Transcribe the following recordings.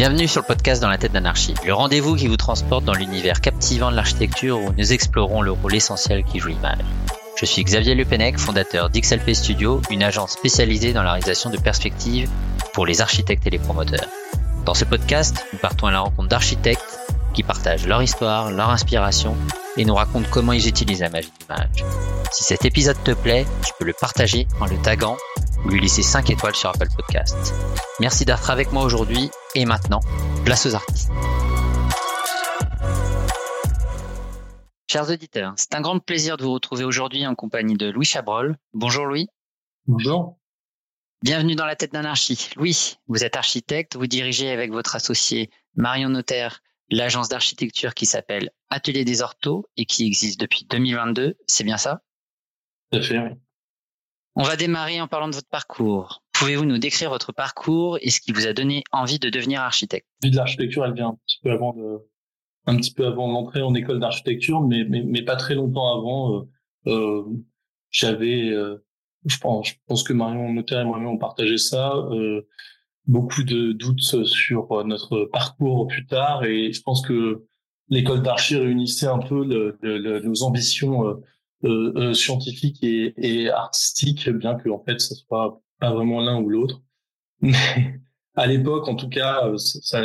Bienvenue sur le podcast Dans la tête d'anarchie, le rendez-vous qui vous transporte dans l'univers captivant de l'architecture où nous explorons le rôle essentiel qui joue l'image. Je suis Xavier Lepenec, fondateur d'XLP Studio, une agence spécialisée dans la réalisation de perspectives pour les architectes et les promoteurs. Dans ce podcast, nous partons à la rencontre d'architectes qui partagent leur histoire, leur inspiration et nous racontent comment ils utilisent la magie d'image. Si cet épisode te plaît, tu peux le partager en le taguant ou lui laisser 5 étoiles sur Apple Podcast. Merci d'être avec moi aujourd'hui et maintenant, place aux artistes. Chers auditeurs, c'est un grand plaisir de vous retrouver aujourd'hui en compagnie de Louis Chabrol. Bonjour Louis. Bonjour. Bienvenue dans la tête d'anarchie. Louis, vous êtes architecte, vous dirigez avec votre associé Marion Notaire l'agence d'architecture qui s'appelle Atelier des Orthos et qui existe depuis 2022. C'est bien ça? Tout à fait, oui. On va démarrer en parlant de votre parcours. Pouvez-vous nous décrire votre parcours et ce qui vous a donné envie de devenir architecte? L'idée de l'architecture, elle vient un petit peu avant de, un petit peu avant l'entrée en école d'architecture, mais, mais, pas très longtemps avant. Euh, euh, j'avais, euh, je pense, je pense que Marion Notaire et moi-même ont partagé ça. Beaucoup de doutes sur notre parcours plus tard, et je pense que l'école d'archi réunissait un peu nos ambitions euh, euh, euh, scientifiques et, et artistiques, bien que en fait, ce soit pas vraiment l'un ou l'autre. Mais à l'époque, en tout cas, euh, ça,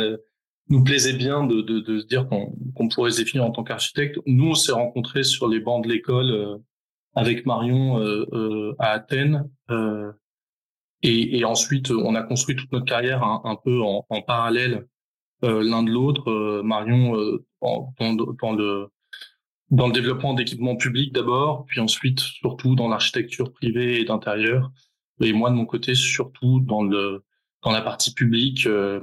nous plaisait bien de, de, de se dire qu'on pourrait se définir en tant qu'architecte. Nous, on s'est rencontrés sur les bancs de l'école euh, avec Marion euh, à Athènes. Et, et, ensuite, on a construit toute notre carrière un, un peu en, en parallèle l'un de l'autre. Marion dans, dans, le dans le développement d'équipements publics d'abord, puis ensuite surtout dans l'architecture privée et d'intérieur. Et moi, de mon côté, surtout dans le dans la partie publique euh,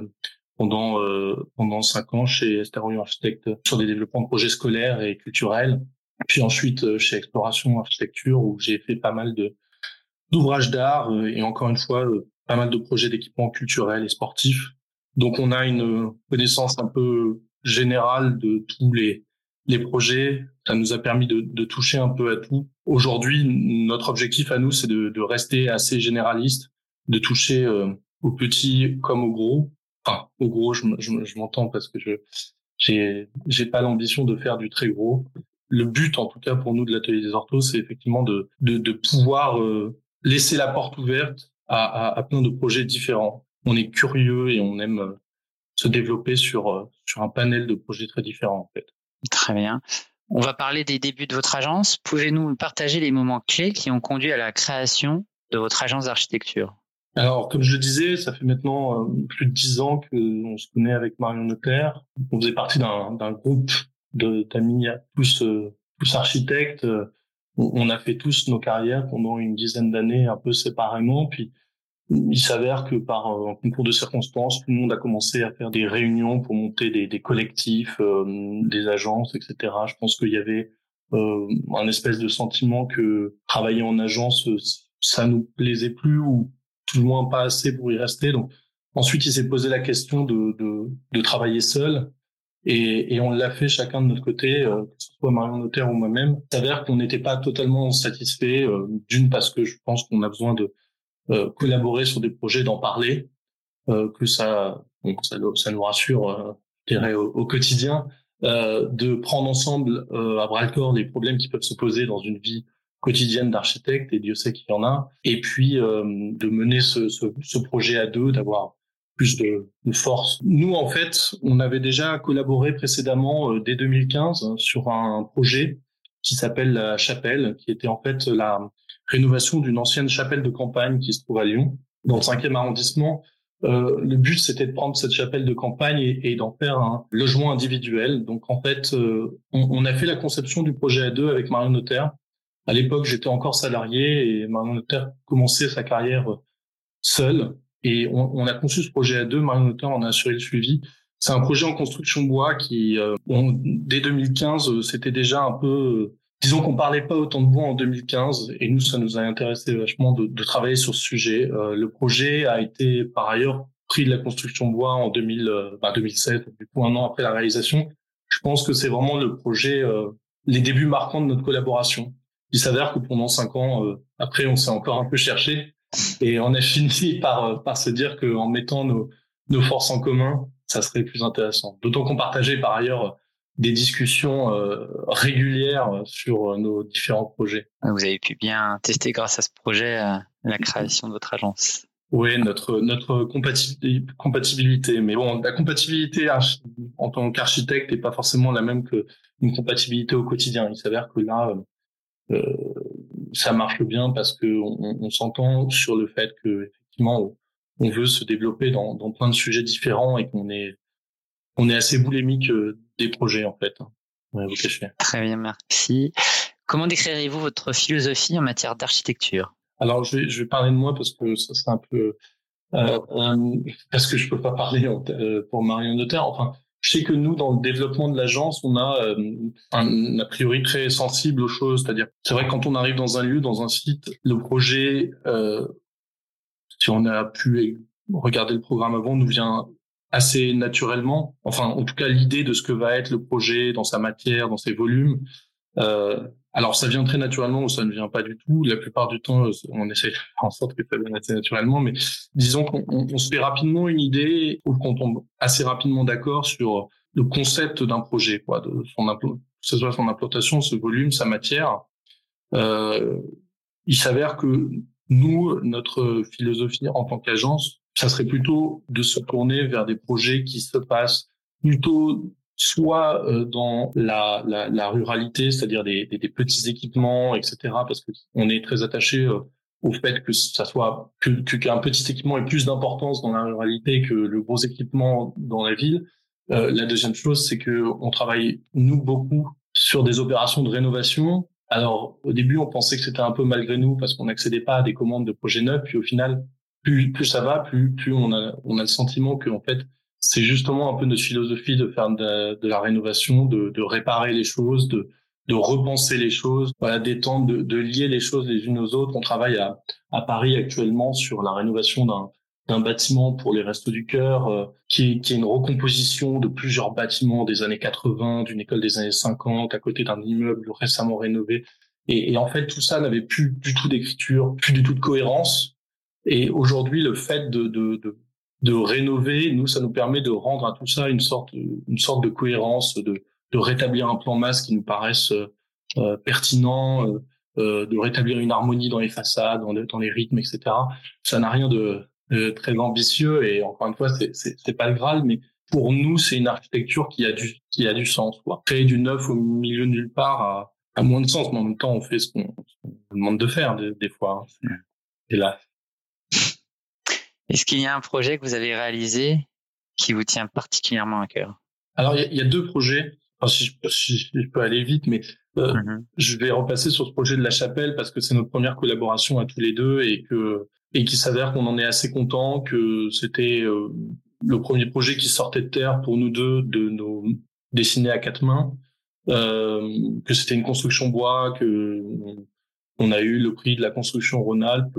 pendant euh, pendant cinq ans chez Estérion Architecte sur des développements de projets scolaires et culturels. Puis ensuite euh, chez Exploration Architecture où j'ai fait pas mal de d'ouvrages d'art et encore une fois pas mal de projets d'équipements culturels et sportifs. Donc on a une connaissance un peu générale de tous les les projets. Ça nous a permis de, de toucher un peu à tout. Aujourd'hui, notre objectif à nous, c'est de, de, rester assez généraliste, de toucher euh, aux petits comme aux gros. Enfin, aux gros, je, je, je m'entends parce que je j'ai pas l'ambition de faire du très gros. Le but, en tout cas pour nous de l'atelier des orthos, c'est effectivement de, de, de pouvoir euh, laisser la porte ouverte à, à, à, plein de projets différents. On est curieux et on aime euh, se développer sur sur un panel de projets très différents en fait. Très bien. On va parler des débuts de votre agence. Pouvez-nous partager les moments clés qui ont conduit à la création de votre agence d'architecture? Alors, comme je le disais, ça fait maintenant euh, plus de dix ans qu'on se connaît avec Marion Notaire. On faisait partie d'un groupe d'amis tous, euh, tous architectes. On a fait tous nos carrières pendant une dizaine d'années un peu séparément. Puis il s'avère que par euh, un concours de circonstances, tout le monde a commencé à faire des réunions pour monter des, des collectifs, euh, des agences, etc. Je pense qu'il y avait euh, un espèce de sentiment que travailler en agence, ça nous plaisait plus ou tout le moins pas assez pour y rester. Donc ensuite, il s'est posé la question de, de, de travailler seul. Et, et on l'a fait chacun de notre côté, que ce soit Marion Notaire ou moi-même. Il s'avère qu'on n'était pas totalement satisfait, d'une parce que je pense qu'on a besoin de euh, collaborer sur des projets, d'en parler, euh, que ça, donc ça, nous rassure, euh, je dirais, au, quotidien, de prendre ensemble à bras le corps les problèmes qui peuvent se poser dans une vie quotidienne d'architecte, et Dieu sait qu'il y en a, et puis de mener ce, ce, ce, projet à deux, d'avoir plus de, de, force. Nous, en fait, on avait déjà collaboré précédemment, dès 2015, sur un projet qui s'appelle la Chapelle, qui était en fait la rénovation d'une ancienne chapelle de campagne qui se trouve à Lyon, dans le cinquième arrondissement. Euh, le but, c'était de prendre cette chapelle de campagne et, d'en faire un logement individuel. Donc, en fait, euh, on, on, a fait la conception du projet à deux avec Marion Notaire. À l'époque, j'étais encore salarié et Marion Notaire commençait sa carrière seule. Et on, on, a conçu ce projet à deux. Marion Notaire en a assuré le suivi. C'est un projet en construction bois qui, euh, dès 2015, c'était déjà un peu disons qu'on parlait pas autant de bois en 2015 et nous ça nous a intéressé vachement de, de travailler sur ce sujet. Euh, le projet a été par ailleurs pris de la construction bois en 2000, euh, bah 2007, du coup un an après la réalisation. Je pense que c'est vraiment le projet, euh, les débuts marquants de notre collaboration. Il s'avère que pendant cinq ans euh, après, on s'est encore un peu cherché et on a fini par par se dire qu'en mettant nos, nos forces en commun, ça serait plus intéressant. D'autant qu'on partageait par ailleurs des discussions euh, régulières sur nos différents projets. Vous avez pu bien tester grâce à ce projet la création de votre agence. Oui, notre notre compatibilité. Mais bon, la compatibilité en tant qu'architecte n'est pas forcément la même que une compatibilité au quotidien. Il s'avère que là, euh, ça marche bien parce que on, on s'entend sur le fait que effectivement on veut se développer dans, dans plein de sujets différents et qu'on est on est assez boulimique euh, des projets en fait. Hein. vous Très bien, merci. Comment décrirez-vous votre philosophie en matière d'architecture? Alors, je vais, je vais parler de moi parce que ça c'est un peu euh, euh, parce que je peux pas parler euh, pour Marion Notaire. Enfin, je sais que nous, dans le développement de l'agence, on a euh, un a priori très sensible aux choses. C'est-à-dire, c'est vrai que quand on arrive dans un lieu, dans un site, le projet, euh, si on a pu regarder le programme avant, nous vient assez naturellement. Enfin, en tout cas, l'idée de ce que va être le projet dans sa matière, dans ses volumes. Euh, alors, ça vient très naturellement ou ça ne vient pas du tout. La plupart du temps, on essaie de faire en sorte que ça vienne assez naturellement, mais disons qu'on se fait rapidement une idée ou qu'on tombe assez rapidement d'accord sur le concept d'un projet, quoi, de son que ce soit son implantation, ce volume, sa matière. Euh, il s'avère que nous, notre philosophie en tant qu'agence, ça serait plutôt de se tourner vers des projets qui se passent plutôt soit euh, dans la, la, la ruralité, c'est-à-dire des, des, petits équipements, etc., parce que on est très attaché euh, au fait que ça soit que qu'un petit équipement ait plus d'importance dans la ruralité que le gros équipement dans la ville. Euh, la deuxième chose, c'est que on travaille nous beaucoup sur des opérations de rénovation. Alors au début, on pensait que c'était un peu malgré nous parce qu'on n'accédait pas à des commandes de projets neufs. Puis au final, plus, plus ça va, plus, plus on a, on a le sentiment que en fait c'est justement un peu notre philosophie de faire de, la rénovation, de, de, réparer les choses, de, de repenser les choses, voilà, d'étendre, de, de, lier les choses les unes aux autres. On travaille à, à Paris actuellement sur la rénovation d'un d'un bâtiment pour les Restos du Cœur, euh, qui, est, qui est une recomposition de plusieurs bâtiments des années 80, d'une école des années 50, à côté d'un immeuble récemment rénové. Et, et, en fait, tout ça n'avait plus du tout d'écriture, plus du tout de cohérence. Et aujourd'hui, le fait de, de, de, de rénover, nous, ça nous permet de rendre à tout ça une sorte, une sorte de cohérence, de, de rétablir un plan masse qui nous paraisse euh, pertinent, euh, euh, de rétablir une harmonie dans les façades, dans, dans les rythmes, etc. Ça n'a rien de, très ambitieux et encore une fois, c'est, c'est, pas le Graal, mais pour nous, c'est une architecture qui a du, qui a du sens. Quoi. Créer du neuf au milieu de nulle part a, a moins de sens, mais en même temps, on fait ce qu'on, demande de faire des, fois. Hein. Et là, est-ce qu'il y a un projet que vous avez réalisé qui vous tient particulièrement à cœur? Alors, il y, a deux projets. si, je, peux aller vite, mais euh, mm-hmm. je vais repasser sur ce projet de la chapelle parce que c'est notre première collaboration à tous les deux et que et qui s'avère qu'on en est assez content, que c'était euh, le premier projet qui sortait de terre pour nous deux de nos dessinés à quatre mains, euh, que c'était une construction bois, que on a eu le prix de la construction Rhône-Alpes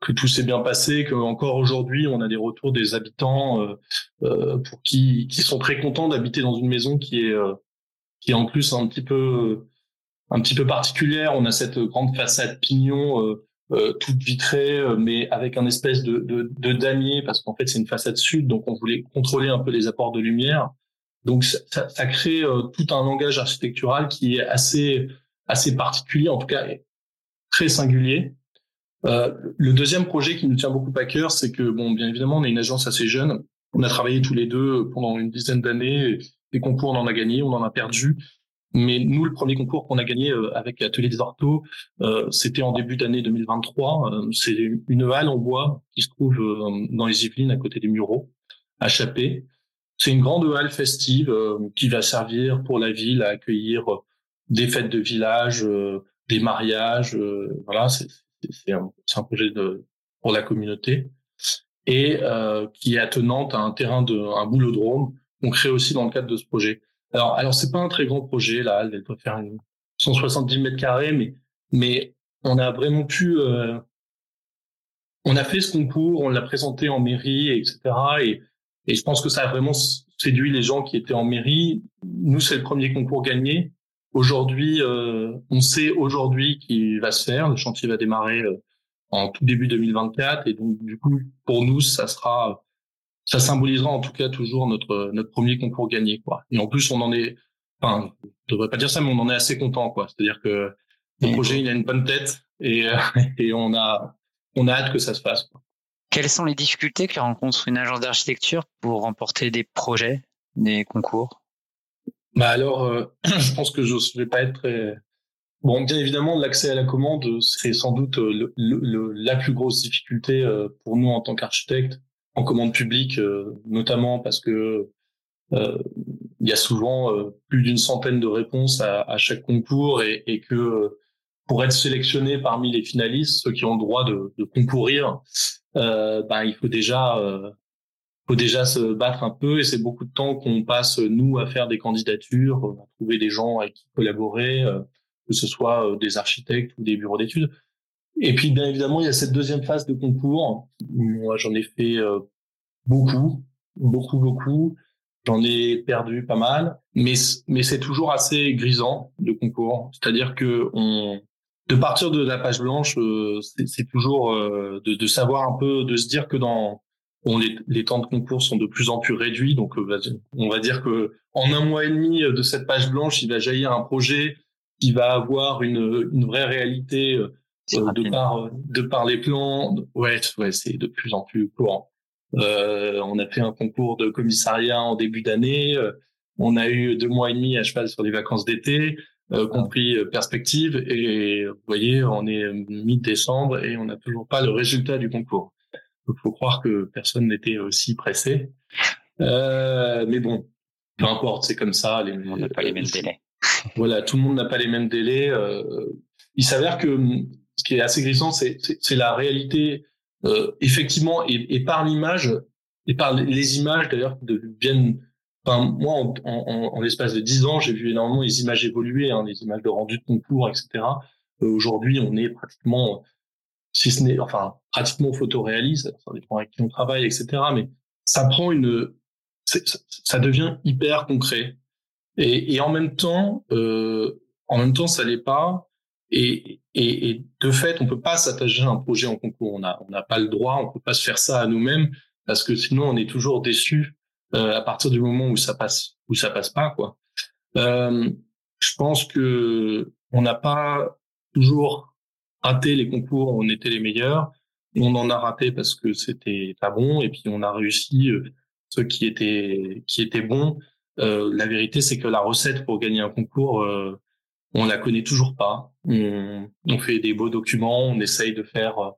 que tout s'est bien passé, que encore aujourd'hui on a des retours des habitants euh, euh, pour qui qui sont très contents d'habiter dans une maison qui est euh, qui est en plus un petit peu un petit peu particulière. On a cette grande façade pignon euh, toute vitrée, mais avec un espèce de, de, de damier parce qu'en fait c'est une façade sud, donc on voulait contrôler un peu les apports de lumière. Donc ça, ça crée tout un langage architectural qui est assez assez particulier, en tout cas très singulier. Euh, le deuxième projet qui nous tient beaucoup à cœur, c'est que, bon, bien évidemment, on est une agence assez jeune. On a travaillé tous les deux pendant une dizaine d'années. Les concours, on en a gagné, on en a perdu. Mais nous, le premier concours qu'on a gagné euh, avec l'atelier des orthos, euh, c'était en début d'année 2023. c'est une halle en bois qui se trouve dans les Yvelines, à côté des Mureaux, à Chapé. C'est une grande halle festive qui va servir pour la ville à accueillir des fêtes de village, des mariages. voilà, c'est un, un, projet de, pour la communauté et euh, qui est attenante à un terrain de un boulodrome qu'on crée aussi dans le cadre de ce projet. Alors, alors c'est pas un très grand projet là, elle doit faire une 170 mètres carrés, mais mais on a vraiment pu, euh, on a fait ce concours, on l'a présenté en mairie, etc. Et, et je pense que ça a vraiment séduit les gens qui étaient en mairie. Nous, c'est le premier concours gagné. Aujourd'hui, euh, on sait aujourd'hui qu'il va se faire. Le chantier va démarrer euh, en tout début 2024 et donc du coup, pour nous, ça sera ça symbolisera en tout cas toujours notre notre premier concours gagné quoi. Et en plus on en est, enfin, je devrais pas dire ça, mais on en est assez content quoi. C'est-à-dire que le projet il a une bonne tête et et on a on a hâte que ça se fasse. Quoi. Quelles sont les difficultés que rencontre une agence d'architecture pour remporter des projets, des concours? Bah alors, euh, je pense que je ne vais pas être très Bon, bien évidemment, l'accès à la commande serait sans doute le, le, la plus grosse difficulté euh, pour nous en tant qu'architectes en commande publique, euh, notamment parce que euh, il y a souvent plus d'une centaine de réponses à, à chaque concours et, et, que pour être sélectionné parmi les finalistes, ceux qui ont le droit de, de concourir, euh, ben, il faut déjà faut déjà se battre un peu et c'est beaucoup de temps qu'on passe nous à faire des candidatures, à trouver des gens avec qui collaborer que ce soit euh, des architectes ou des bureaux d'études. Et puis, bien évidemment, il y a cette deuxième phase de concours. Moi, j'en ai fait euh, beaucoup, beaucoup, beaucoup. J'en ai perdu pas mal, mais mais c'est toujours assez grisant le concours. C'est-à-dire que on de partir de la page blanche, euh, c'est toujours de, de, savoir un peu, de se dire que dans on, les, les, temps de concours sont de plus en plus réduits. Donc, on va dire que en un mois et demi de cette page blanche, il va jaillir un projet qui va avoir une, une vraie réalité euh, de par de par les plans. Ouais, ouais, c'est de plus en plus courant. Euh, on a fait un concours de commissariat en début d'année. Euh, on a eu deux mois et demi à cheval sur les vacances d'été, euh, compris perspective. Et vous voyez, on est mi-décembre et on n'a toujours pas le résultat du concours. Il faut croire que personne n'était aussi pressé. Euh, mais bon, peu importe, c'est comme ça. Les, on n'a pas les mêmes délais voilà, tout le monde n'a pas les mêmes délais. Euh, il s'avère que ce qui est assez glissant, c'est la réalité, euh, effectivement, et, et par l'image, et par les images d'ailleurs deviennent. Enfin, moi, en, en, en l'espace de dix ans, j'ai vu énormément les images évoluer, hein, les images de rendu de concours, etc. Euh, Aujourd'hui, on est pratiquement, si ce n'est, enfin, pratiquement photoréaliste. Ça dépend avec qui on travaille, etc. Mais ça prend une, ça devient hyper concret. Et, en même temps, euh, en même temps, ça l'est pas. Et, de fait, on peut pas s'attacher à un projet en concours. On n'a on n'a pas le droit, on peut pas se faire ça à nous-mêmes parce que sinon on est toujours déçu euh, à partir du moment où ça passe, où ça passe pas quoi. Euh, je pense que on n'a pas toujours raté les concours on était les meilleurs. On en a raté parce que c'était pas bon et puis on a réussi euh, ceux qui étaient qui étaient bons euh, la vérité, c'est que la recette pour gagner un concours, euh, on la connaît toujours pas. On, on, fait des beaux documents, on essaye de faire, euh,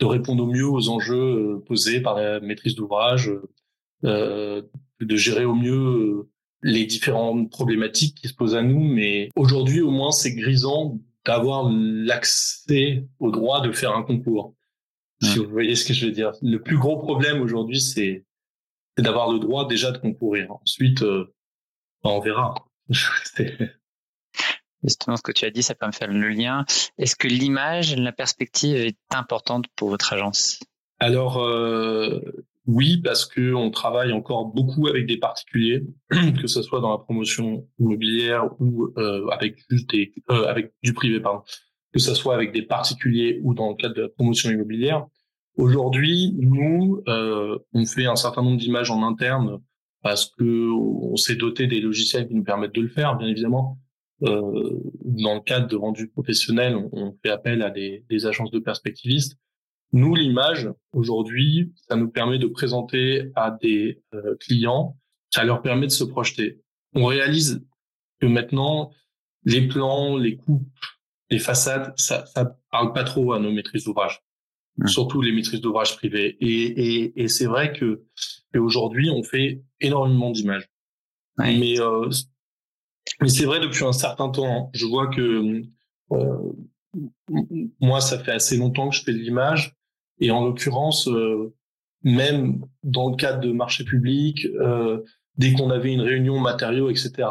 de répondre au mieux aux enjeux euh, posés par la maîtrise d'ouvrage, euh, de gérer au mieux les différentes problématiques qui se posent à nous. Mais aujourd'hui, au moins, c'est grisant d'avoir l'accès au droit de faire un concours. Si vous voyez ce que je veux dire. Le plus gros problème aujourd'hui, c'est d'avoir le droit déjà de concourir. Ensuite, on verra. Justement, ce que tu as dit, ça peut me faire le lien. Est-ce que l'image, la perspective est importante pour votre agence? Alors, euh, oui, parce que on travaille encore beaucoup avec des particuliers, que ce soit dans la promotion immobilière ou euh, avec juste des, euh, avec du privé, pardon, que ce soit avec des particuliers ou dans le cadre de la promotion immobilière. Aujourd'hui, nous, euh, on fait un certain nombre d'images en interne parce que on s'est doté des logiciels qui nous permettent de le faire, bien évidemment. Euh, dans le cadre de rendu professionnel, on, fait appel à des, des, agences de perspectivistes. Nous, l'image, aujourd'hui, ça nous permet de présenter à des euh, clients, ça leur permet de se projeter. On réalise que maintenant, les plans, les coupes, les façades, ça, ça parle pas trop à nos maîtrises d'ouvrage. Mmh. surtout les maîtrises d'ouvrage privées. Et, et, et c'est vrai que aujourd'hui, on fait énormément d'images. Mais, euh, mais c'est vrai depuis un certain temps. Hein. Je vois que euh, moi, ça fait assez longtemps que je fais de l'image. Et en l'occurrence, euh, même dans le cadre de marché public, euh, dès qu'on avait une réunion matériaux, etc.,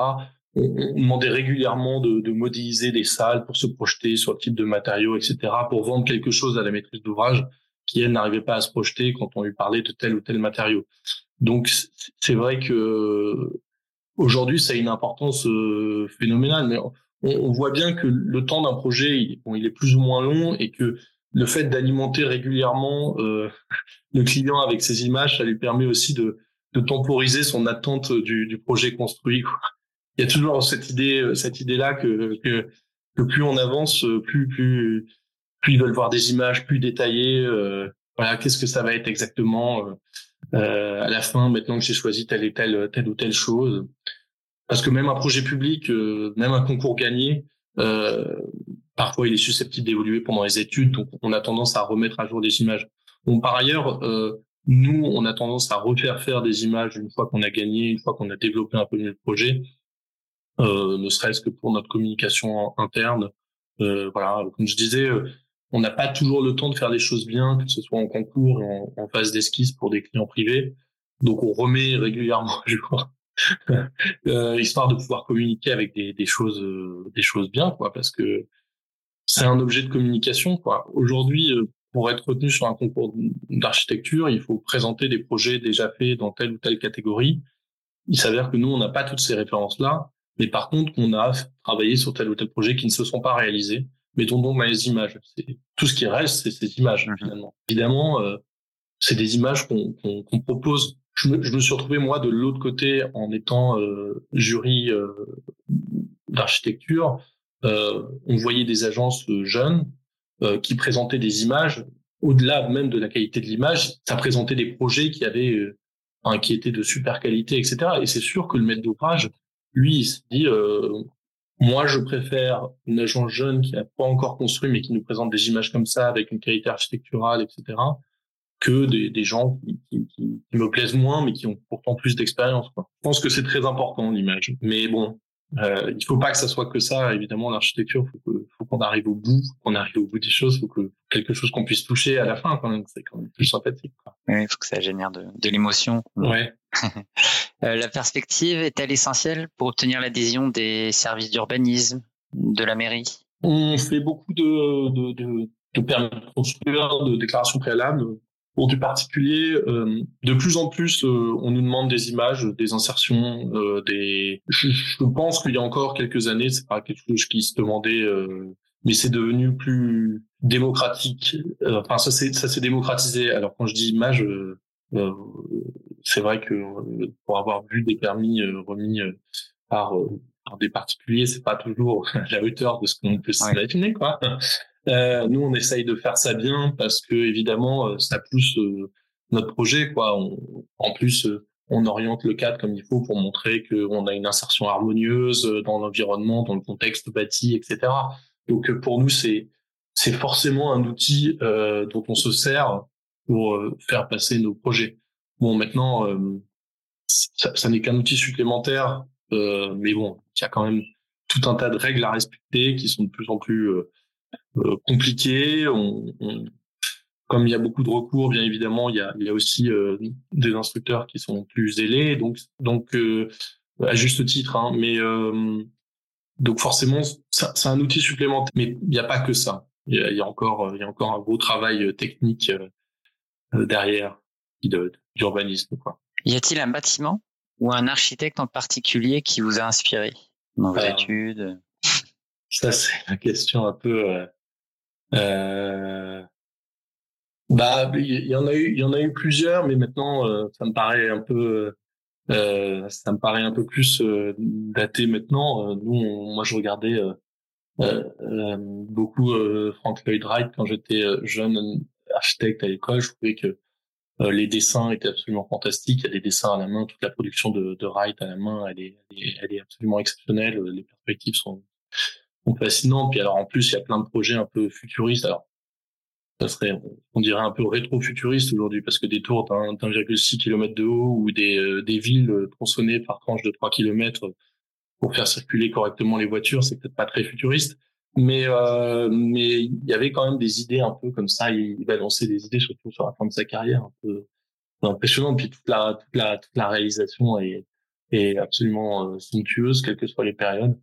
on, demandait régulièrement de, de, modéliser des salles pour se projeter sur le type de matériaux, etc., pour vendre quelque chose à la maîtrise d'ouvrage qui, elle, n'arrivait pas à se projeter quand on lui parlait de tel ou tel matériau. Donc, c'est vrai que aujourd'hui, ça a une importance euh, phénoménale, mais on, on, voit bien que le temps d'un projet, bon, il est plus ou moins long et que le fait d'alimenter régulièrement euh, le client avec ses images, ça lui permet aussi de, de temporiser son attente du, du projet construit. Il y a toujours cette idée, cette idée-là que, que, que plus on avance, plus plus plus ils veulent voir des images plus détaillées. Euh, voilà, qu'est-ce que ça va être exactement euh, euh, à la fin maintenant que j'ai choisi telle et telle telle ou telle chose. Parce que même un projet public, même un concours gagné, parfois il est susceptible d'évoluer pendant les études, donc on a tendance à remettre à jour des images. Bon, par ailleurs, nous, on a tendance à refaire faire des images une fois qu'on a gagné, une fois qu'on a développé un peu mieux le projet, euh, ne serait-ce que pour notre communication interne. Euh, voilà, comme je disais, on n'a pas toujours le temps de faire les choses bien, que ce soit en concours ou en, phase d'esquisse pour des clients privés. Donc on remet régulièrement je crois, euh, histoire de pouvoir communiquer avec des, des choses, euh, des choses bien, quoi, parce que c'est un objet de communication, quoi. Aujourd'hui, euh, pour être retenu sur un concours d'architecture, il faut présenter des projets déjà faits dans telle ou telle catégorie. Il s'avère que nous, on n'a pas toutes ces références-là, mais par contre, on a travaillé sur tel ou tel projet qui ne se sont pas réalisés mettons donc les images. C'est tout ce qui reste, c'est ces images mhm. finalement. Évidemment, euh, c'est des images qu'on qu'on propose. Je me, je me, suis retrouvé moi de l'autre côté en étant euh, jury euh, d'architecture. Euh, on voyait des agences jeunes qui présentaient des images. Au-delà même de la qualité de l'image, ça présentait des projets qui avaient enfin, qui étaient de super qualité, etc. Et c'est sûr que le maître d'ouvrage, lui, il se dit moi, je préfère une agence jeune qui n'a pas encore construit, mais qui nous présente des images comme ça, avec une qualité architecturale, etc., que des, des gens qui, qui, qui, me plaisent moins, mais qui ont pourtant plus d'expérience. Je pense que c'est très important, l'image. Mais bon, euh, il faut pas que ça soit que ça. Évidemment, l'architecture, faut faut qu'on arrive au bout, qu'on arrive au bout des choses, faut que quelque chose qu'on puisse toucher à la fin, quand même. C'est quand même plus sympathique. Quoi. Oui, il faut que ça génère de, de l'émotion. Ouais. Euh, la perspective est-elle essentielle pour obtenir l'adhésion des services d'urbanisme de la mairie? On fait beaucoup de, de, de, de permis de construire, de déclarations préalables. Pour du particulier, euh, de plus en plus, euh, on nous demande des images, des insertions, des. Je, je pense qu'il y a encore quelques années, c'est pas quelque chose qui se demandait, mais c'est devenu plus démocratique. enfin, ça s'est ça s'est démocratisé. Alors quand je dis image, c'est vrai que euh, pour avoir vu des permis euh, remis euh, par, par des particuliers, c'est pas toujours à la hauteur de ce qu'on peut s'imaginer, quoi. Euh, nous, on essaye de faire ça bien parce que évidemment, ça pousse notre projet, quoi. en plus, on oriente le cadre comme il faut pour montrer qu'on a une insertion harmonieuse dans l'environnement, dans le contexte bâti, etc. Donc, pour nous, c'est c'est forcément un outil euh, dont on se sert pour faire passer nos projets. Bon, maintenant, euh, ça, ça n'est qu'un outil supplémentaire, euh, mais bon, il y a quand même tout un tas de règles à respecter qui sont de plus en plus euh, euh compliquées. On, on, comme il y a beaucoup de recours, bien évidemment, il y a, il y a aussi euh, des instructeurs qui sont plus zélés, donc, donc à juste titre. Hein, mais donc forcément, c'est un outil supplémentaire, mais il n'y a pas que ça. Il y a, il y a encore, il y a encore un gros travail technique derrière d'urbanisme. Y a-t-il un bâtiment ou un architecte en particulier qui vous a inspiré dans vos études? Ça, c'est une question un peu. Euh, euh, bah, il y en a eu, il y en a eu plusieurs, mais maintenant, euh, ça me paraît un peu, euh, ça me paraît un peu plus euh, daté maintenant. nous, moi, je regardais beaucoup Frank Lloyd Wright quand j'étais jeune architecte à l'école. Je trouvais que euh, les dessins étaient absolument fantastiques. Il y a des dessins à la main. Toute la production de, de Wright à la main, elle est, elle est, absolument exceptionnelle. Les perspectives sont, sont fascinantes. Puis alors en plus, il y a plein de projets un peu futuristes. Alors ça serait, on dirait un peu rétro-futuriste aujourd'hui parce que des tours d'1,6 km de haut ou des, euh, des villes tronçonnées par tranches de 3 km pour faire circuler correctement les voitures, c'est peut-être pas très futuriste mais euh, mais il y avait quand même des idées un peu comme ça il, il balançait des idées surtout sur la fin de sa carrière un peu impressionnant puis toute la toute la toute la réalisation est est absolument euh, somptueuse quelles que soient les périodes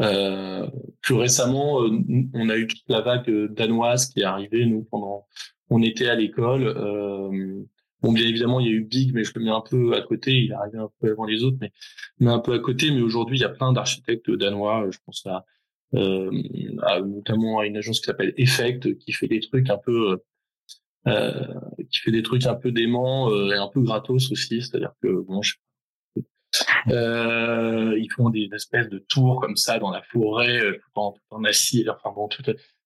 euh, plus récemment euh, on a eu toute la vague danoise qui est arrivée nous pendant on était à l'école. Euh, bon bien évidemment il y a eu Big mais je le mets un peu à côté. Il est arrivé un peu avant les autres mais mais un peu à côté. Mais aujourd'hui il y a plein d'architectes danois. Je pense à euh, notamment à une agence qui s'appelle Effect, qui fait des trucs un peu euh, qui fait des trucs un peu déments euh, et un peu gratos aussi. C'est-à-dire que bon, je euh, ils font des espèces de tours comme ça dans la forêt, tout en, en acier. Enfin bon, tout.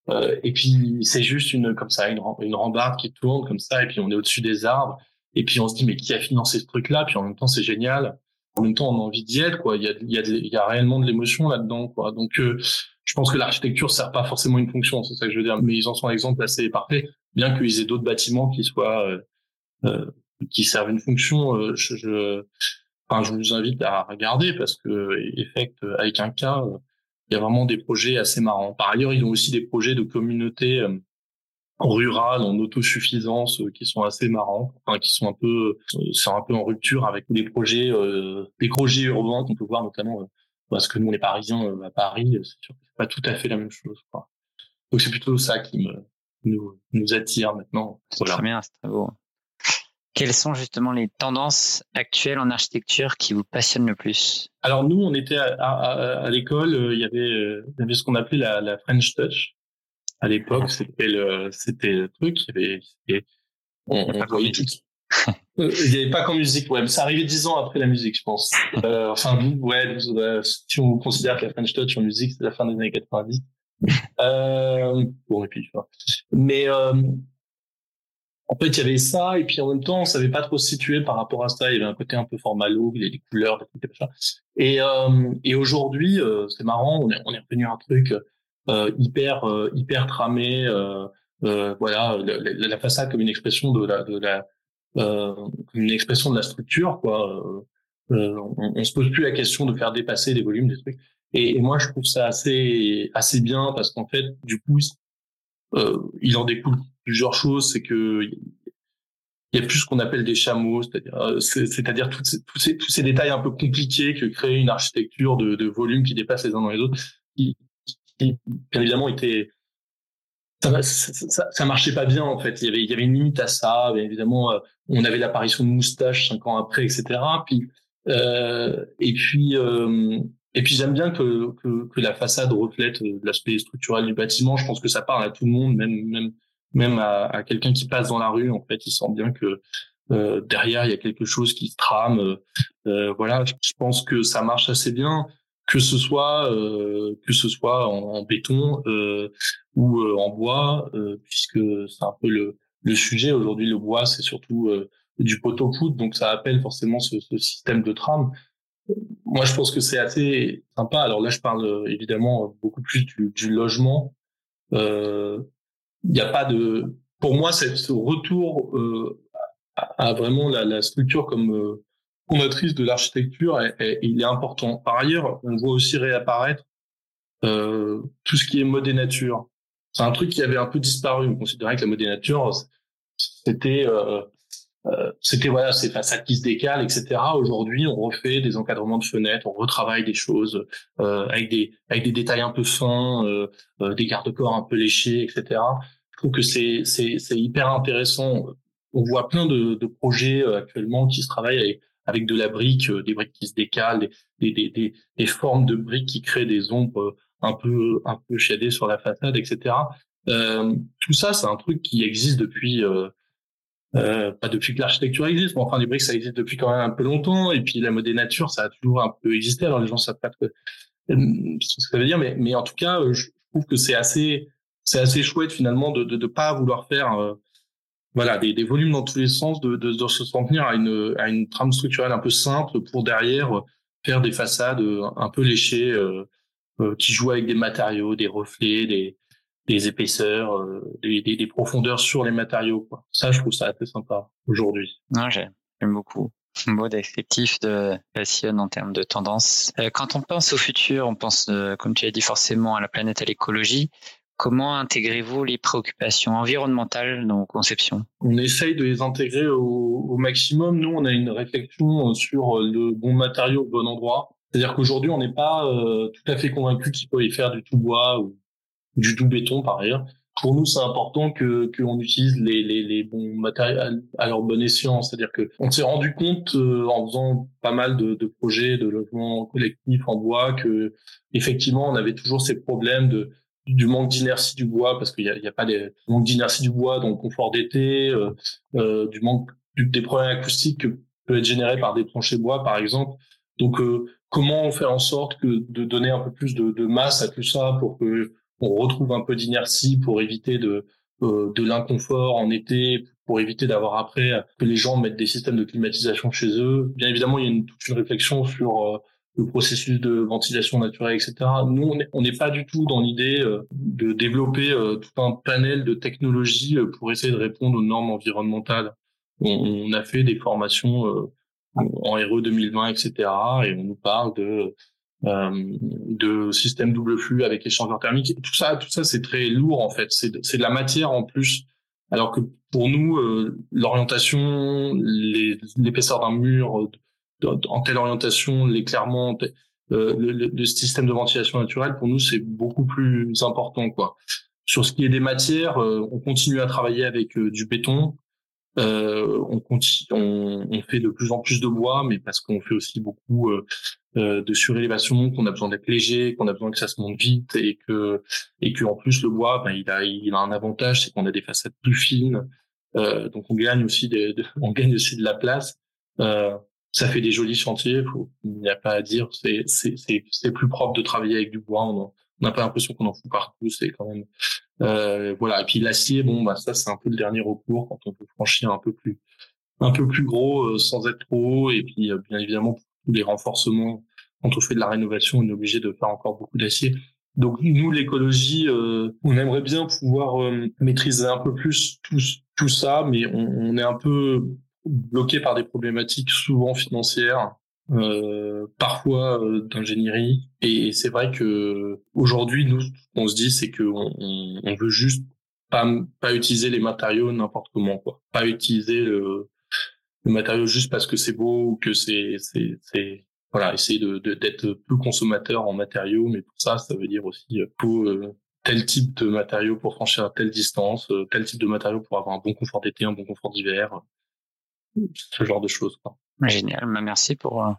Euh, et puis c'est juste une comme ça, une, une rambarde qui tourne comme ça, et puis on est au-dessus des arbres. Et puis on se dit mais qui a financé ce truc-là? Puis en même temps c'est génial. En même temps on a envie d'y être quoi. Il y a, il y a, y a réellement de l'émotion là-dedans quoi. Donc je pense que l'architecture sert pas forcément une fonction, c'est ça que je veux dire. Mais ils en sont un exemple assez parfait bien qu'ils aient d'autres bâtiments qui soient euh, euh, qui servent une fonction. Euh, je, je, enfin, je vous invite à regarder parce que Effect avec un cas, il y a vraiment des projets assez marrants. Par ailleurs, ils ont aussi des projets de communauté rurale en autosuffisance qui sont assez marrants, enfin qui sont un peu, c'est un peu en rupture avec des projets, euh, des projets urbains qu'on peut voir notamment parce que nous on est parisiens à Paris, c'est sûr que c'est pas tout à fait la même chose. Quoi. Donc c'est plutôt ça qui me nous, nous attire maintenant. Voilà. Très bien, c'est très beau. Quelles sont justement les tendances actuelles en architecture qui vous passionnent le plus? Alors nous, on était à, à, à l'école, euh, il y avait, euh, il y avait ce qu'on appelait la, la, French Touch. À l'époque, ah. c'était le, c'était le truc. Il y avait, il on, on tout. Euh, il n'y avait pas qu'en musique, ouais, mais ça arrivait dix ans après la musique, je pense. euh, enfin, ouais, si on considère que la French Touch en musique, c'est la fin des années 90 euh, bon, et puis, mais euh, en fait, il y avait ça, et puis en même temps, on savait pas trop se situer par rapport à ça. Il y avait un côté un peu formalo, il y avait des couleurs, des trucs Et, euh, et aujourd'hui, euh, c'est marrant, on est, on est revenu à un truc euh, hyper, euh, hyper tramé. voilà, la, la, façade comme une expression de la, de la, une expression de la structure, quoi. on, on se pose plus la question de faire dépasser les volumes des trucs. Et, et, moi, je trouve ça assez assez bien parce qu'en fait, du coup, euh, il en découle plusieurs choses. C'est que il y a plus ce qu'on appelle des chameaux, c'est-à-dire euh, tous ces, tous ces, tous ces détails un peu compliqués que crée une architecture de, de volumes qui dépassent les uns dans les autres, qui, qui évidemment était ça, ça, ça, marchait pas bien en fait. Il y avait, il y avait une limite à ça. Bien évidemment, euh, on avait l'apparition de moustaches cinq ans après, etc. Puis euh, et puis euh, et puis j'aime bien que, que, que, la façade reflète euh, l'aspect structurel du bâtiment. Je pense que ça parle à tout le monde, même même même à, à quelqu'un qui passe dans la rue. En fait, il sent bien que euh, derrière il y a quelque chose qui se trame. Euh, euh voilà, je pense que ça marche assez bien, que ce soit euh, que ce soit en, béton ou en bois, puisque c'est un peu le le sujet aujourd'hui. Le bois, c'est surtout du poteau poudre, donc ça appelle forcément ce, ce système de trame moi, je pense que c'est assez sympa. Alors là, je parle euh, évidemment beaucoup plus du, logement. Il euh, n'y a pas de, pour moi, ce retour euh, à, vraiment la, structure comme euh, de l'architecture, il est important. Par ailleurs, on voit aussi réapparaître euh, tout ce qui est mode et nature. C'est un truc qui avait un peu disparu. On considérait que la mode et nature, c'était euh, c'était voilà, c'est façades qui se décalent, etc. Aujourd'hui, on refait des encadrements de fenêtres, on retravaille des choses euh, avec des avec des détails un peu fins, euh, euh des garde-corps un peu léchés, etc. Je trouve que c'est c'est c'est hyper intéressant. On voit plein de, de projets euh, actuellement qui se travaillent avec avec de la brique, des briques qui se décalent, des, des, des, des formes de briques qui créent des ombres un peu un peu shadées sur la façade, etc. Tout ça, c'est un truc qui existe depuis euh, euh, pas depuis que l'architecture existe, mais enfin les briques ça existe depuis quand même un peu longtemps. Et puis la mode des natures ça a toujours un peu existé. Alors les gens savent pas euh, ce que ça veut dire, mais, mais en tout cas, euh, je trouve que c'est assez c'est assez chouette finalement de de, de pas vouloir faire euh, voilà des, des volumes dans tous les sens, de, de, de se tenir à une à une trame structurelle un peu simple pour derrière faire des façades un peu léchées qui jouent avec des matériaux, des reflets, des des épaisseurs, euh, des, des, des, profondeurs sur les matériaux. Quoi. Ça, je trouve ça assez sympa aujourd'hui. Non, j'aime beaucoup. Beau descriptif de passionne en termes de tendance. Euh, quand on pense au futur, on pense, euh, comme tu as dit, forcément à la planète, à l'écologie. Comment intégrez-vous les préoccupations environnementales dans vos conceptions? On essaye de les intégrer au, au, maximum. Nous, on a une réflexion sur le bon matériau au bon endroit. C'est-à-dire qu'aujourd'hui, on n'est pas euh, tout à fait convaincu qu'il faut y faire du tout bois ou du tout béton par ailleurs. pour nous, c'est important que qu'on utilise les, les, les, bons matériels à leur bon escient. C'est-à-dire que on s'est rendu compte euh, en faisant pas mal de, de, projets de logement collectif en bois que effectivement, on avait toujours ces problèmes de du manque d'inertie du bois parce qu'il y a, y a, pas des manque d'inertie du bois dans le confort d'été, euh, euh, du manque des problèmes acoustiques que peut être généré par des planchers bois, par exemple. Donc, euh, comment fait en sorte que de donner un peu plus de, de masse à tout ça pour que on retrouve un peu d'inertie pour éviter de euh, de l'inconfort en été, pour éviter d'avoir après que les gens mettent des systèmes de climatisation chez eux. Bien évidemment, il y a une, toute une réflexion sur euh, le processus de ventilation naturelle, etc. Nous, on n'est pas du tout dans l'idée euh, de développer tout un panel de technologies pour essayer de répondre aux normes environnementales. On, a fait des formations en RE 2020, etc. Et on nous parle de euh, de système double flux avec échangeur thermique. Tout ça, tout ça, c'est très lourd en fait. C'est de, de la matière en plus. Alors que pour nous, euh, l'orientation, l'épaisseur d'un mur en telle orientation, l'éclairement, euh, le, le, système de ventilation naturelle, pour nous, c'est beaucoup plus important quoi. Sur ce qui est des matières, on continue à travailler avec du béton, euh, on, continue, on, on, fait de plus en plus de bois, mais parce qu'on fait aussi beaucoup euh, euh, de surélévation, qu'on a besoin d'être léger, qu'on a besoin que ça se monte vite et que et que en plus le bois, ben, il a il a un avantage, c'est qu'on a des façades plus fines, euh, donc on gagne aussi de, on gagne aussi de la place. Euh, ça fait des jolis chantiers, il n'y a pas à dire, c'est c'est c'est plus propre de travailler avec du bois. On n'a pas l'impression qu'on en fout partout, c'est quand même euh, voilà. Et puis l'acier, bon, bah ça c'est un peu le dernier recours quand on peut franchir un peu plus, un peu plus gros euh, sans être trop haut. Et puis euh, bien évidemment pour les renforcements, quand on fait de la rénovation, on est obligé de faire encore beaucoup d'acier. Donc nous, l'écologie, on aimerait bien pouvoir maîtriser un peu plus tout, tout ça, mais on, on est un peu bloqué par des problématiques souvent financières euh, parfois euh, d'ingénierie. Et c'est vrai que aujourd'hui, nous, on se dit, c'est qu'on on, on, veut juste pas pas utiliser les matériaux n'importe comment, quoi. Pas utiliser le, le matériau juste parce que c'est beau ou que c'est c'est c'est voilà, essayer de d'être plus consommateur en matériaux, mais pour ça, ça veut dire aussi faut euh, tel type de matériaux pour franchir telle distance, tel type de matériaux pour avoir un bon confort d'été, un bon confort d'hiver, ce genre de choses. Quoi. Génial, bah, merci pour euh,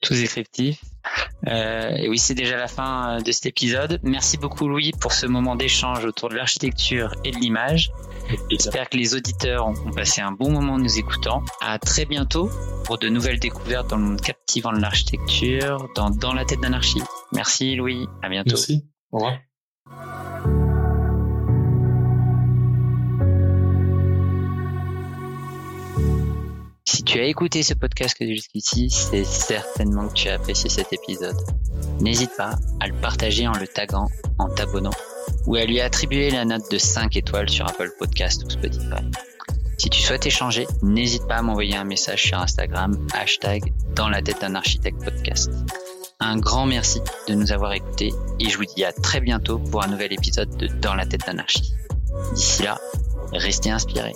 tous les descriptifs. Euh, et oui, c'est déjà la fin euh, de cet épisode. Merci beaucoup Louis pour ce moment d'échange autour de l'architecture et de l'image. J'espère que les auditeurs ont passé un bon moment en nous écoutant. À très bientôt pour de nouvelles découvertes dans le monde captivant de l'architecture, dans Dans la tête d'anarchie. Merci Louis, à bientôt. Merci, au revoir. Tu as écouté ce podcast jusqu'ici, c'est certainement que tu as apprécié cet épisode. N'hésite pas à le partager en le taguant, en t'abonnant ou à lui attribuer la note de 5 étoiles sur Apple Podcast ou Spotify. Si tu souhaites échanger, n'hésite pas à m'envoyer un message sur Instagram, hashtag dans la tête d'un architecte podcast. Un grand merci de nous avoir écoutés et je vous dis à très bientôt pour un nouvel épisode de Dans la tête d'anarchie. D'ici là, restez inspirés.